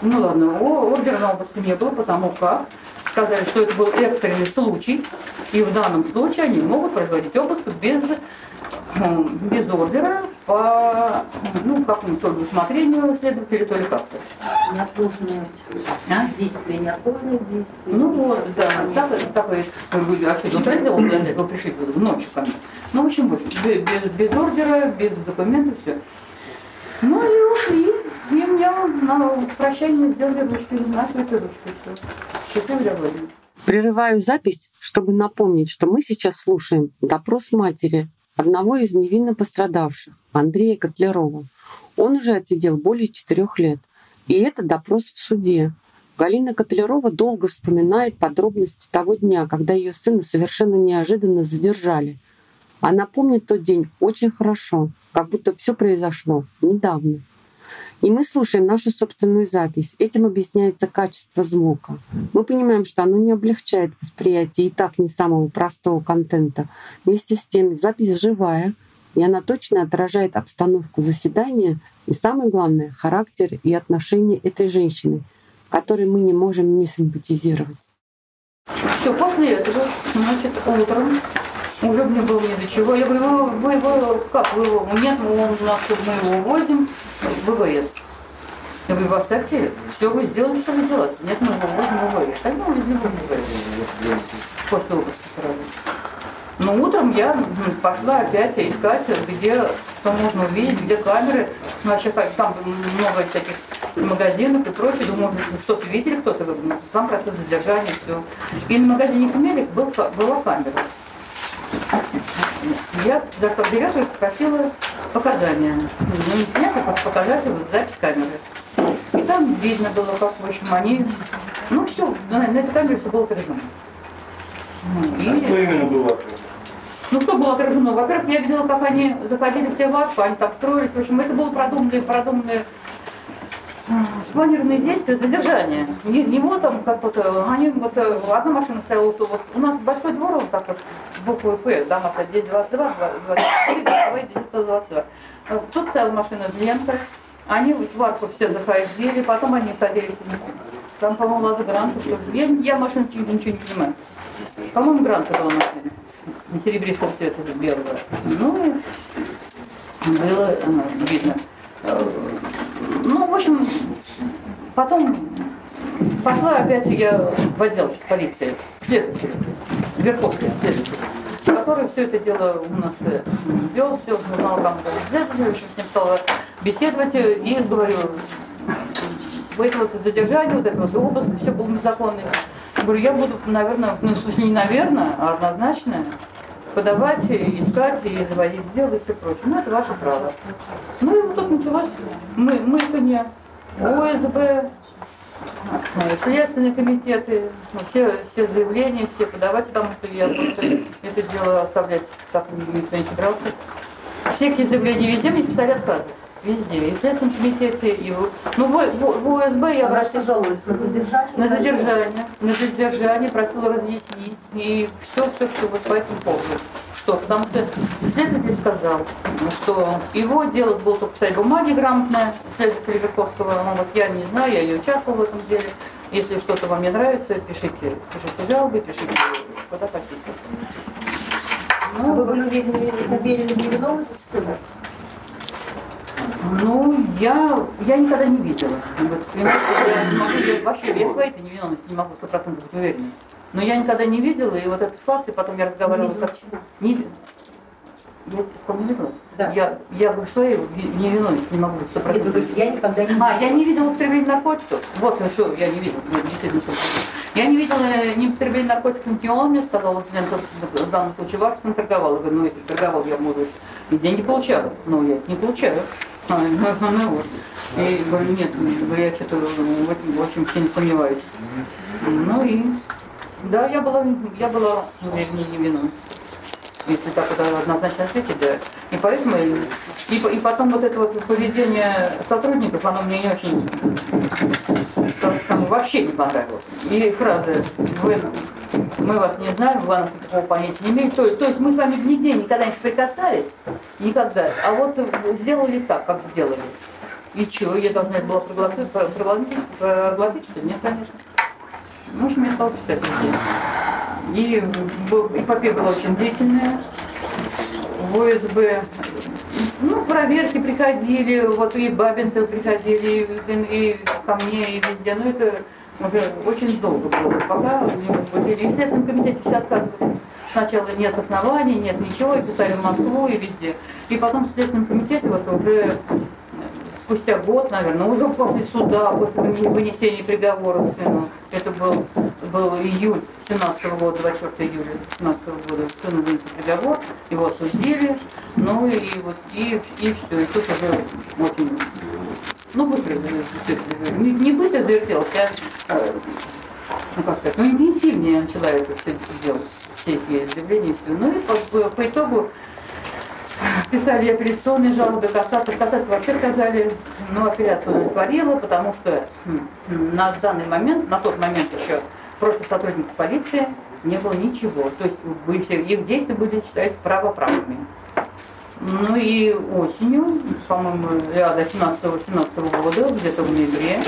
Ну ладно, ордера на обыск не было, потому как сказали, что это был экстренный случай, и в данном случае они могут производить обыск без, м, без ордера по ну, какому-то то ли усмотрению следователя, то ли как-то. Неотложные действия, неотложные действия. Ну вот, да, так, так и были, а что, утро сделал, когда вы пришли ночью ко мне. Ну, в общем, вот, без, без, без ордера, без документов, все. Ну и ушли. И мне на прощание сделали ручки, начали ручку, все. Счастливо. Прерываю запись, чтобы напомнить, что мы сейчас слушаем допрос матери одного из невинно пострадавших, Андрея Котлярова. Он уже отсидел более четырех лет. И это допрос в суде. Галина Котлярова долго вспоминает подробности того дня, когда ее сына совершенно неожиданно задержали. Она помнит тот день очень хорошо, как будто все произошло недавно. И мы слушаем нашу собственную запись. Этим объясняется качество звука. Мы понимаем, что оно не облегчает восприятие и так не самого простого контента. Вместе с тем запись живая, и она точно отражает обстановку заседания и, самое главное, характер и отношения этой женщины, которой мы не можем не симпатизировать. Все, после этого, значит, утром уже мне было ни до чего. Я говорю, вы, вы, вы как, вы его, нет, мы, он у нас, мы его увозим в ВВС. Я говорю, вы оставьте, все, вы сделали свои дела. Нет, мы его увозим в ВВС. Тогда увезли в ВВС. После обыска сразу. Но утром я пошла опять искать, где, что можно увидеть, где камеры. Ну, вообще, там много всяких магазинов и прочее. Думаю, что-то видели, кто-то, ну, там процесс задержания, все. И на магазине Хмелик был, была камера. Я зашла в директор и попросила показания. Ну, не снять, а просто показать вот запись камеры. И там видно было, как, в общем, они... Ну, все, на, на этой камере все было отражено. Ну, и- А что именно было? ну что было отражено? Во-первых, я видела, как они заходили все в арку, они так строились. В общем, это было продуманные, продуманные м, спланированные действия задержания. Не, не там как вот, э, они вот, э, одна машина стояла, вот, вот у нас большой двор, вот так вот, буквы П, дома здесь 22, 23, 22, здесь 122. Э, Тут стояла машина с лентой, они в арку все заходили, потом они садились, там, по-моему, Лада Гранта, что. Я, я машину ничего, ничего не понимаю. По-моему, Гранта была машина серебристого цвета, белого. Ну, было э, видно. Ну, в общем, потом пошла опять я в отдел полиции, к следователю, Верховский следователь, который все это дело у нас э, вел, все узнал, там следователь, общем, с ним стала беседовать, э, и говорю, вот это вот задержание, вот это вот обыск, все было незаконно. Говорю, я буду, наверное, ну, в смысле, не наверное, а однозначно подавать, искать, и заводить дело и все прочее. Ну, это ваше право. Ну, и вот тут началось мы, мыканье, ОСБ, э, следственные комитеты, все, все заявления, все подавать, потому что я просто это дело оставлять так никто не собирался. Все какие заявления везде мне писали отказы. Везде. И в Следственном комитете, и в, ну, в, в, в УСБ я А на обращалась- что жаловались? На задержание? на задержание, на задержание просила разъяснить и все, все, все вот по этому поводу. Что? Потому что следователь сказал, что его дело было только писать бумаги грамотная, следователь Верховского, ну вот я не знаю, я не участвовал в этом деле. Если что-то вам не нравится, пишите, пишите жалобы, пишите куда хотите. А вы были уверены, уверены в невиновности сына? Ну, я, я никогда не видела. Вот, я, не могу, я вообще я своей этой невиновности не могу сто процентов быть уверенной. Но я никогда не видела, и вот этот факт, и потом я разговаривала видела как... Не Я не видела? Я, я говорю, своей ви- невиновности не могу сто Нет, вы процентов. говорите, я никогда не А, я не видела употребления наркотиков. Вот что я не видела, ну, действительно, что Я не видела ни потребления наркотиков, ни он мне сказал, вот в данном случае Варсон торговал. Я говорю, ну если торговал, я, может и деньги получала. Но я их не получаю. А, ну, ну, вот. И говорю, нет, говорю, я что-то в этом очень сильно сомневаюсь. Ну и да, я была, я была уверена, невиновна. Если так вот однозначно ответить, да. И поэтому, и, и потом вот это вот поведение сотрудников, оно мне не очень, там вообще не понравилось. И фразы, вы, мы вас не знаем, вы нас такого понятия не имеете. То, то есть мы с вами нигде никогда не соприкасались, никогда. А вот сделали так, как сделали. И что, я должна была проглотить, проглотить, проглотить что? Нет, конечно. Ну, общем, я стала писать везде. И эпопея была очень длительная. В ОСБ ну, проверки приходили, вот и бабинцы приходили, и, и ко мне, и везде. Но это уже очень долго было, пока в Следственном комитете все отказывали. Сначала нет оснований, нет ничего, и писали в Москву, и везде. И потом в Следственном комитете вот уже спустя год, наверное, уже после суда, после вынесения приговора сыну, это был, был июль 17 -го года, 24 июля 17 -го года, сыну вынесли приговор, его осудили, ну и вот, и, и все, и тут уже очень, ну быстро, не, не быстро завертелся, а, ну как сказать, ну интенсивнее начала это все делать, все эти заявления, ну и по, по итогу Писали апелляционные жалобы, касаться. Касаться вообще отказали, но апелляцию удовлетворила, потому что на данный момент, на тот момент еще просто сотрудников полиции не было ничего. То есть их действия были считались правоправными. Ну и осенью, по-моему, до 17-18 года, где-то в ноябре,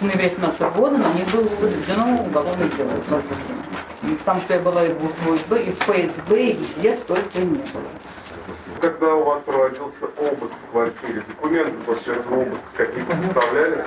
в ноябре 17 года на них было возбуждено уголовное дело. Там, что я была и в ФСБ, и в ФСБ, и везде только не было когда у вас проводился обыск в квартире, документы после этого обыска какие-то составлялись?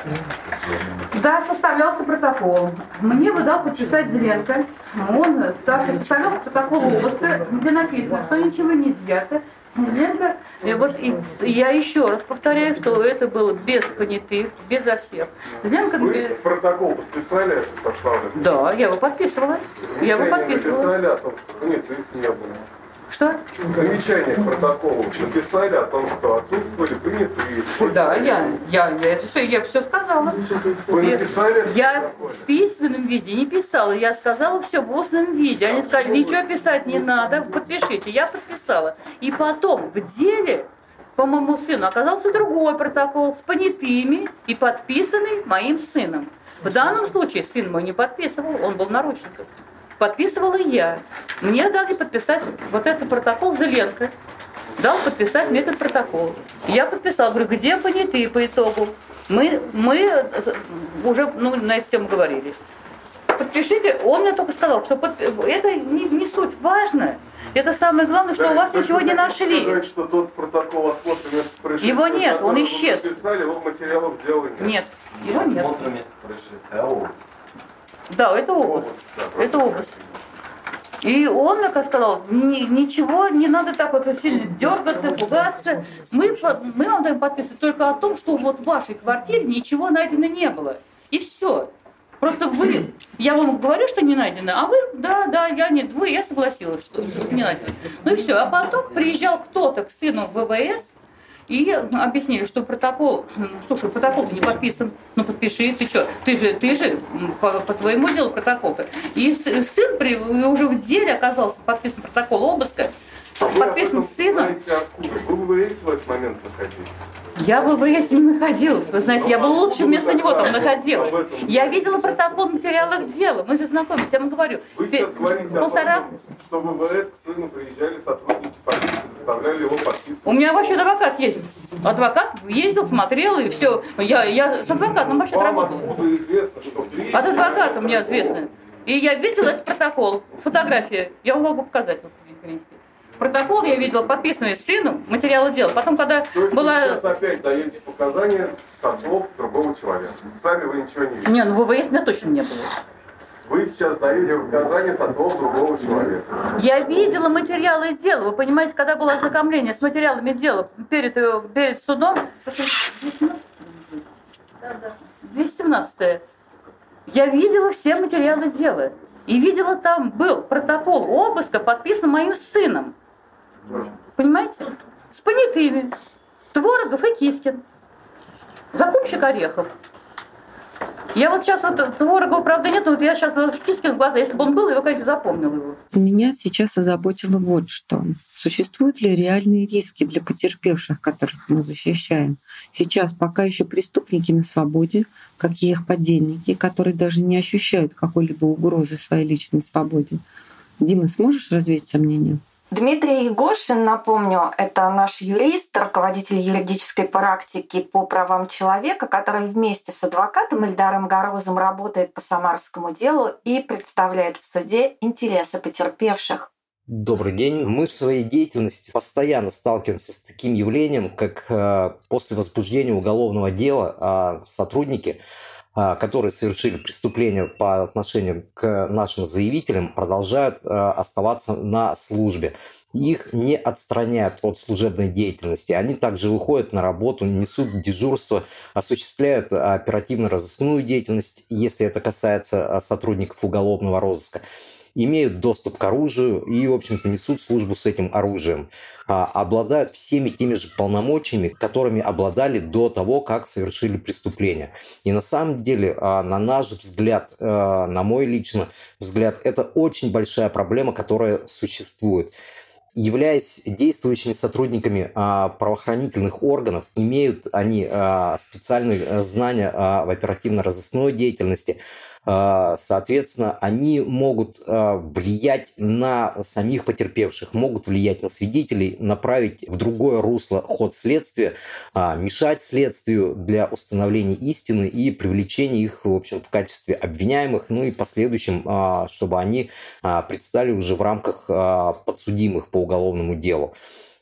Да, составлялся протокол. Мне выдал подписать Зеленко. Он старший составлял протокол обыска, где написано, что ничего не изъято. Зеленко, и вот и, я еще раз повторяю, что это было без понятых, без всех. Зеленко... Вы протокол подписали это составлен? Да, я его подписывала. Я его подписывала. Написали о том, что понятых не было. Что? Замечание к протоколу написали о том, что отсутствовали принятые. Да, я, я, я это все, я все сказала. Вы написали? Я в письменном виде не писала, я сказала все в устном виде. Они сказали, ничего писать не надо, подпишите. Я подписала. И потом в деле по моему сыну оказался другой протокол с понятыми и подписанный моим сыном. В данном случае сын мой не подписывал, он был наручником подписывала я. Мне дали подписать вот этот протокол Зеленко. Дал подписать мне этот протокол. Я подписала, говорю, где понятые по итогу? Мы, мы уже ну, на эту тему говорили. Подпишите, он мне только сказал, что под... это не, не суть важно. Это самое главное, что да, у вас ничего не нашли. Сказать, что тот протокол осмотра места происшествия, его нет, он исчез. Написали, его материалов дела нет. Нет, его нет. Места происшествия, а. Да, это область. Это область. И он мне сказал, ничего, не надо так вот сильно дергаться, пугаться. Мы, мы вам даем подписывать только о том, что вот в вашей квартире ничего найдено не было. И все. Просто вы, я вам говорю, что не найдено, а вы, да, да, я нет, вы, я согласилась, что не найдено. Ну и все. А потом приезжал кто-то к сыну в ВВС, и объяснили, что протокол, слушай, протокол не подписан, ну подпиши, ты что, ты же, ты же по, по твоему делу протокол-то. И сын при, уже в деле оказался подписан протокол обыска, подписан сыном. Вы в ВВС в этот момент находились? Я в ВВС не находилась. Вы знаете, я бы лучше вместо него там находилась. Я видела протокол материалах дела. Мы же знакомились, я вам говорю. Вы сейчас говорите полтора... о том, что в ВВС к сыну приезжали сотрудники полиции, доставляли его подписывать. У меня вообще адвокат есть. Адвокат ездил, смотрел и все. Я, я с адвокатом вообще работала. откуда известно, что От адвоката мне известно. И я видела этот протокол, фотография. Я вам могу показать, вот, принести протокол я видела, подписанный сыном, материалы дела. Потом, когда То есть была... вы сейчас опять даете показания со слов другого человека. Сами вы ничего не видите. Не, ну ВВС меня точно не было. Вы сейчас даете показания со слов другого человека. Я видела материалы дела. Вы понимаете, когда было ознакомление с материалами дела перед, э, перед судом, 217 -е. Я видела все материалы дела. И видела там был протокол обыска, подписан моим сыном. Понимаете? С понятыми. Творогов и Кискин. Закупщик орехов. Я вот сейчас вот Творогова, правда, нет, но вот я сейчас Кискин в глаза. Если бы он был, я бы, конечно, запомнил его. Меня сейчас озаботило вот что. Существуют ли реальные риски для потерпевших, которых мы защищаем? Сейчас пока еще преступники на свободе, как и их подельники, которые даже не ощущают какой-либо угрозы своей личной свободе. Дима, сможешь развеять сомнения? Дмитрий Егошин, напомню, это наш юрист, руководитель юридической практики по правам человека, который вместе с адвокатом Ильдаром Горозом работает по самарскому делу и представляет в суде интересы потерпевших. Добрый день. Мы в своей деятельности постоянно сталкиваемся с таким явлением, как э, после возбуждения уголовного дела а сотрудники которые совершили преступление по отношению к нашим заявителям, продолжают а, оставаться на службе. Их не отстраняют от служебной деятельности. Они также выходят на работу, несут дежурство, осуществляют оперативно-розыскную деятельность, если это касается а, сотрудников уголовного розыска имеют доступ к оружию и, в общем-то, несут службу с этим оружием. А, обладают всеми теми же полномочиями, которыми обладали до того, как совершили преступление. И на самом деле, а, на наш взгляд, а, на мой лично взгляд, это очень большая проблема, которая существует являясь действующими сотрудниками а, правоохранительных органов, имеют они а, специальные знания а, в оперативно-розыскной деятельности, соответственно, они могут а, влиять на самих потерпевших, могут влиять на свидетелей, направить в другое русло ход следствия, а, мешать следствию для установления истины и привлечения их, в общем, в качестве обвиняемых, ну и последующим, чтобы они предстали уже в рамках подсудимых по уголовному делу.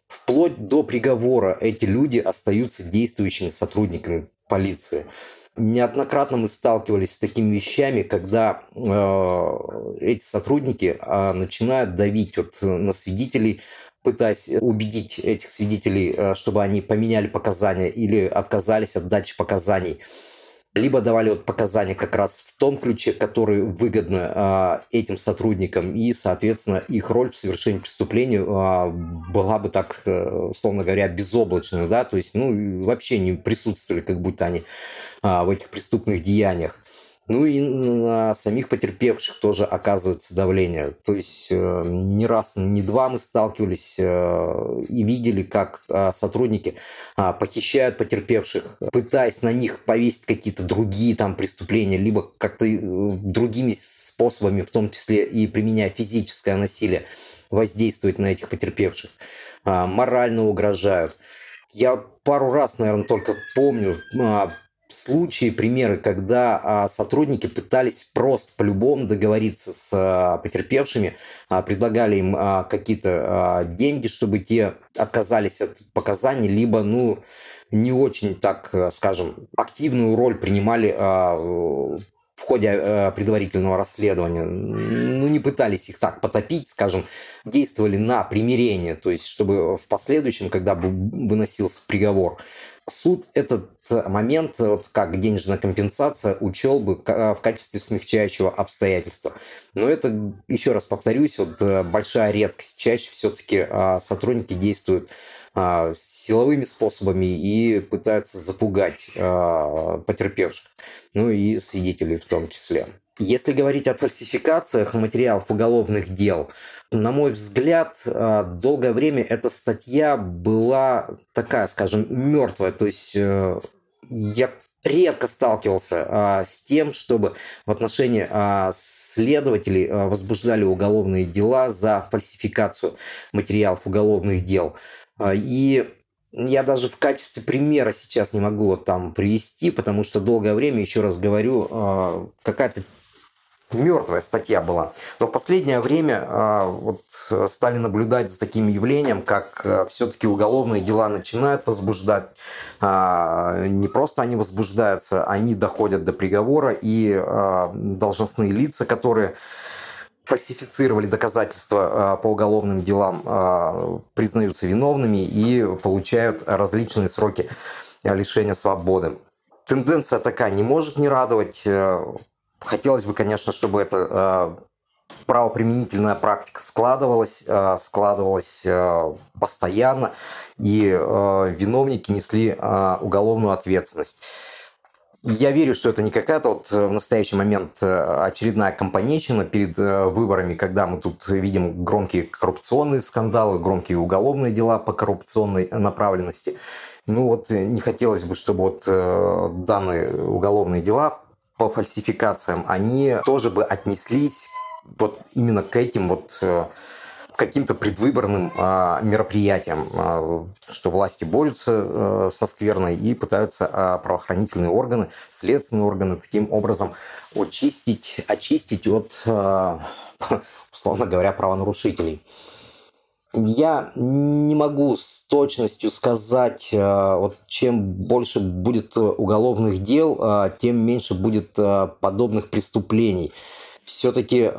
Вплоть до приговора эти люди остаются действующими сотрудниками полиции неоднократно мы сталкивались с такими вещами, когда э, эти сотрудники э, начинают давить вот на свидетелей, пытаясь убедить этих свидетелей, э, чтобы они поменяли показания или отказались от дачи показаний либо давали вот показания как раз в том ключе, который выгодно э, этим сотрудникам, и, соответственно, их роль в совершении преступления э, была бы так, э, условно говоря, безоблачной, да, то есть, ну, вообще не присутствовали, как будто они э, в этих преступных деяниях. Ну и на самих потерпевших тоже оказывается давление. То есть э, не раз, не два мы сталкивались э, и видели, как э, сотрудники похищают потерпевших, пытаясь на них повесить какие-то другие там преступления, либо как-то другими способами, в том числе и применяя физическое насилие, воздействовать на этих потерпевших, морально угрожают. Я пару раз, наверное, только помню случаи, примеры, когда а, сотрудники пытались просто по-любому договориться с а, потерпевшими, а, предлагали им какие-то деньги, чтобы те отказались от показаний, либо, ну, не очень, так скажем, активную роль принимали в ходе э, предварительного расследования, ну, не пытались их так потопить, скажем, действовали на примирение, то есть, чтобы в последующем, когда бы выносился приговор, суд этот момент, вот как денежная компенсация, учел бы в качестве смягчающего обстоятельства. Но это, еще раз повторюсь, вот э, большая редкость. Чаще все-таки а, сотрудники действуют а, силовыми способами и пытаются запугать а, потерпевших, ну и свидетелей в том числе. Если говорить о фальсификациях материалов уголовных дел, на мой взгляд, а, долгое время эта статья была такая, скажем, мертвая. То есть э, я редко сталкивался а, с тем, чтобы в отношении а, следователей а, возбуждали уголовные дела за фальсификацию материалов уголовных дел. А, и я даже в качестве примера сейчас не могу вот там привести, потому что долгое время, еще раз говорю, а, какая-то мертвая статья была. Но в последнее время а, вот, стали наблюдать за таким явлением, как а, все-таки уголовные дела начинают возбуждать. А, не просто они возбуждаются, они доходят до приговора, и должностные лица, которые фальсифицировали доказательства по уголовным делам, признаются виновными и получают различные сроки лишения свободы. Тенденция такая не может не радовать хотелось бы, конечно, чтобы это правоприменительная практика складывалась, складывалась постоянно, и виновники несли уголовную ответственность. Я верю, что это не какая-то вот в настоящий момент очередная компанейщина перед выборами, когда мы тут видим громкие коррупционные скандалы, громкие уголовные дела по коррупционной направленности. Ну вот не хотелось бы, чтобы вот данные уголовные дела по фальсификациям, они тоже бы отнеслись вот именно к этим вот э, каким-то предвыборным а, мероприятиям, а, что власти борются а, со скверной и пытаются а, правоохранительные органы, следственные органы таким образом очистить, очистить от, а, условно говоря, правонарушителей. Я не могу с точностью сказать, э, вот чем больше будет уголовных дел, э, тем меньше будет э, подобных преступлений. Все-таки,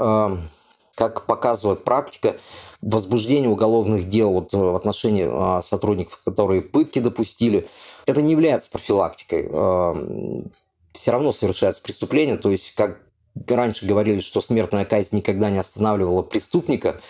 как показывает практика, возбуждение уголовных дел вот в отношении сотрудников, которые пытки допустили, это не является профилактикой. Все равно совершается преступление, то есть как раньше говорили, что смертная казнь никогда не останавливала преступника,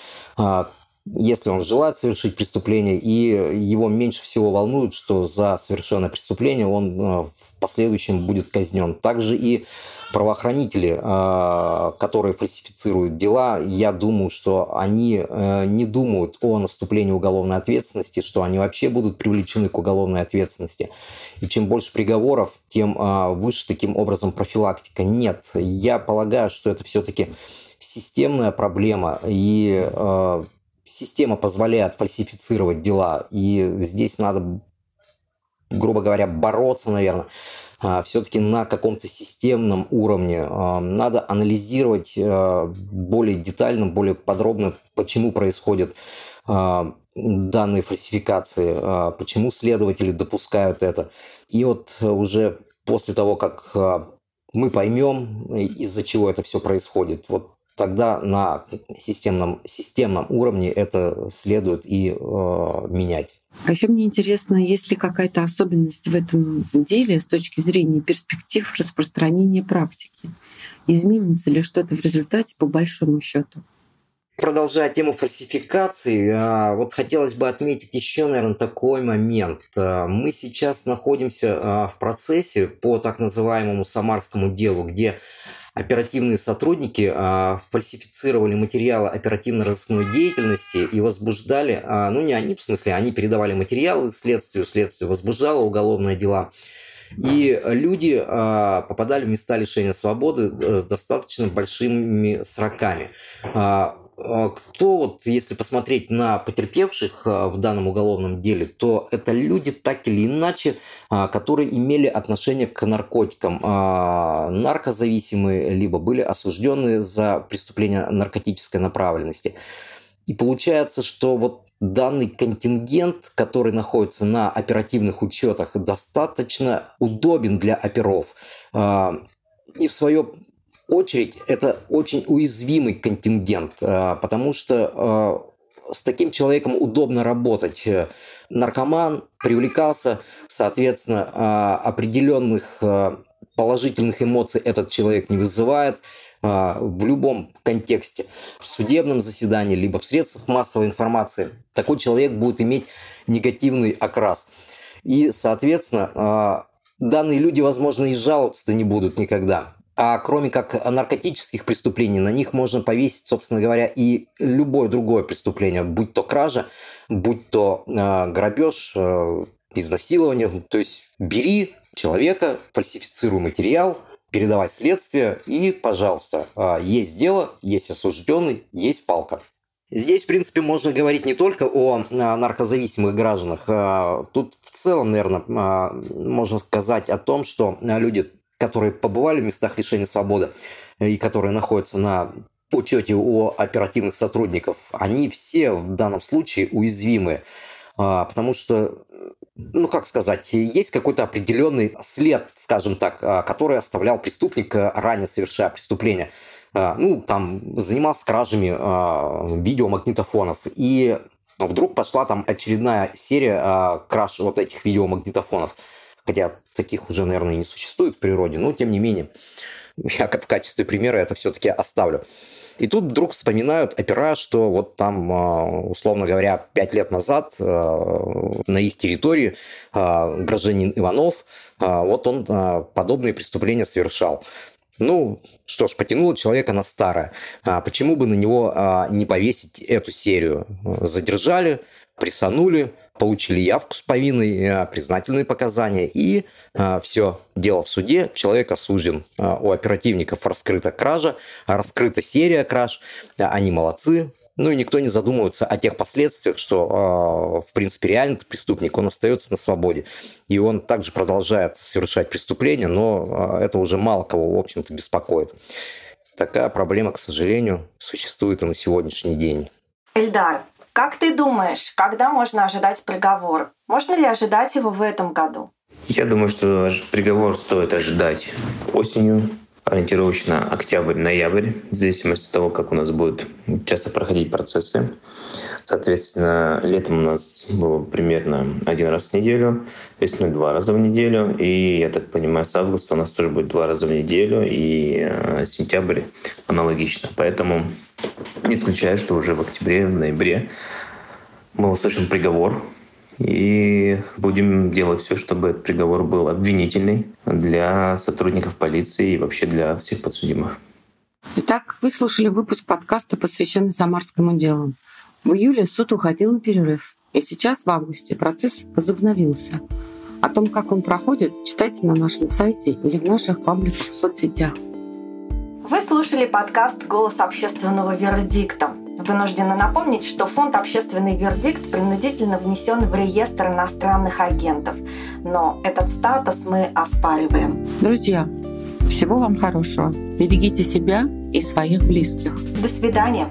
если он желает совершить преступление, и его меньше всего волнует, что за совершенное преступление он э, в последующем будет казнен. Также и правоохранители, э, которые фальсифицируют дела, я думаю, что они э, не думают о наступлении уголовной ответственности, что они вообще будут привлечены к уголовной ответственности. И чем больше приговоров, тем выше таким образом профилактика. Нет, я полагаю, что это все-таки системная проблема, и система позволяет фальсифицировать дела, и здесь надо, грубо говоря, бороться, наверное, а, все-таки на каком-то системном уровне. А, надо анализировать а, более детально, более подробно, почему происходят данные фальсификации, почему следователи допускают это. И вот уже после того, как мы поймем, из-за чего это все происходит, вот тогда на системном, системном уровне это следует и э, менять. А еще мне интересно, есть ли какая-то особенность в этом деле с точки зрения перспектив распространения практики? Изменится ли что-то в результате по большому счету? Продолжая тему фальсификации, а, вот хотелось бы отметить еще, наверное, такой момент. А, мы сейчас находимся а, в процессе по так называемому Самарскому делу, где оперативные сотрудники а, фальсифицировали материалы оперативно-розыскной деятельности и возбуждали, а, ну не они, в смысле, они передавали материалы следствию, следствие возбуждало уголовные дела. И люди а, попадали в места лишения свободы э, с достаточно большими сроками. А, кто вот, если посмотреть на потерпевших а, в данном уголовном деле, то это люди так или иначе, а, которые имели отношение к наркотикам. Наркозависимые, либо были осуждены за преступление наркотической направленности. И получается, что вот данный контингент, который находится на оперативных учетах, достаточно удобен для оперов. И в свое очередь это очень уязвимый контингент, э, потому что э, с таким человеком удобно работать. Наркоман привлекался, соответственно, э, определенных положительных эмоций этот человек не вызывает в любом контексте, в судебном заседании, либо в средствах массовой информации. Такой человек будет иметь негативный окрас. И, соответственно, данные люди, возможно, и жаловаться-то не будут никогда. А кроме как наркотических преступлений, на них можно повесить, собственно говоря, и любое другое преступление, будь то кража, будь то э, грабеж, э, изнасилование. То есть бери человека, фальсифицируй материал, передавай следствие и, пожалуйста, э, есть дело, есть осужденный, есть палка. Здесь, в принципе, можно говорить не только о наркозависимых гражданах. Тут в целом, наверное, можно сказать о том, что люди которые побывали в местах лишения свободы и которые находятся на учете у оперативных сотрудников, они все в данном случае уязвимы. А, потому что, ну как сказать, есть какой-то определенный след, скажем так, а, который оставлял преступник, а, ранее совершая преступление. Ну, там, занимался кражами видеомагнитофонов. И вдруг пошла там очередная серия краж вот этих видеомагнитофонов хотя таких уже, наверное, не существует в природе, но тем не менее. я в качестве примера это все-таки оставлю. И тут вдруг вспоминают опера, что вот там, а, условно говоря, пять лет назад а, на их территории а, гражданин Иванов, вот он подобные преступления совершал. Ну, что ж, потянуло человека на старое. Почему бы на него не повесить эту серию? Задержали, присанули, получили явку с повинной, э, признательные показания, и э, все, дело в суде, человек осужден. Э, у оперативников раскрыта кража, раскрыта серия краж, они молодцы, ну и никто не задумывается о тех последствиях, что, в принципе, реально преступник, он остается на свободе. И он также продолжает совершать преступления, но это уже мало кого, в общем-то, беспокоит. Такая проблема, к сожалению, существует и на сегодняшний день. Эльдар, как ты думаешь, когда можно ожидать приговор? Можно ли ожидать его в этом году? Я думаю, что приговор стоит ожидать осенью, ориентировочно октябрь-ноябрь, в зависимости от того, как у нас будут часто проходить процессы. Соответственно, летом у нас было примерно один раз в неделю, весной два раза в неделю, и, я так понимаю, с августа у нас тоже будет два раза в неделю, и э, сентябрь аналогично. Поэтому не исключаю, что уже в октябре, в ноябре мы услышим приговор, и будем делать все, чтобы этот приговор был обвинительный для сотрудников полиции и вообще для всех подсудимых. Итак, вы слушали выпуск подкаста, посвященный Самарскому делу. В июле суд уходил на перерыв, и сейчас, в августе, процесс возобновился. О том, как он проходит, читайте на нашем сайте или в наших пабликах в соцсетях. Вы слушали подкаст «Голос общественного вердикта». Вынуждена напомнить, что фонд «Общественный вердикт» принудительно внесен в реестр иностранных агентов. Но этот статус мы оспариваем. Друзья, всего вам хорошего. Берегите себя и своих близких. До свидания.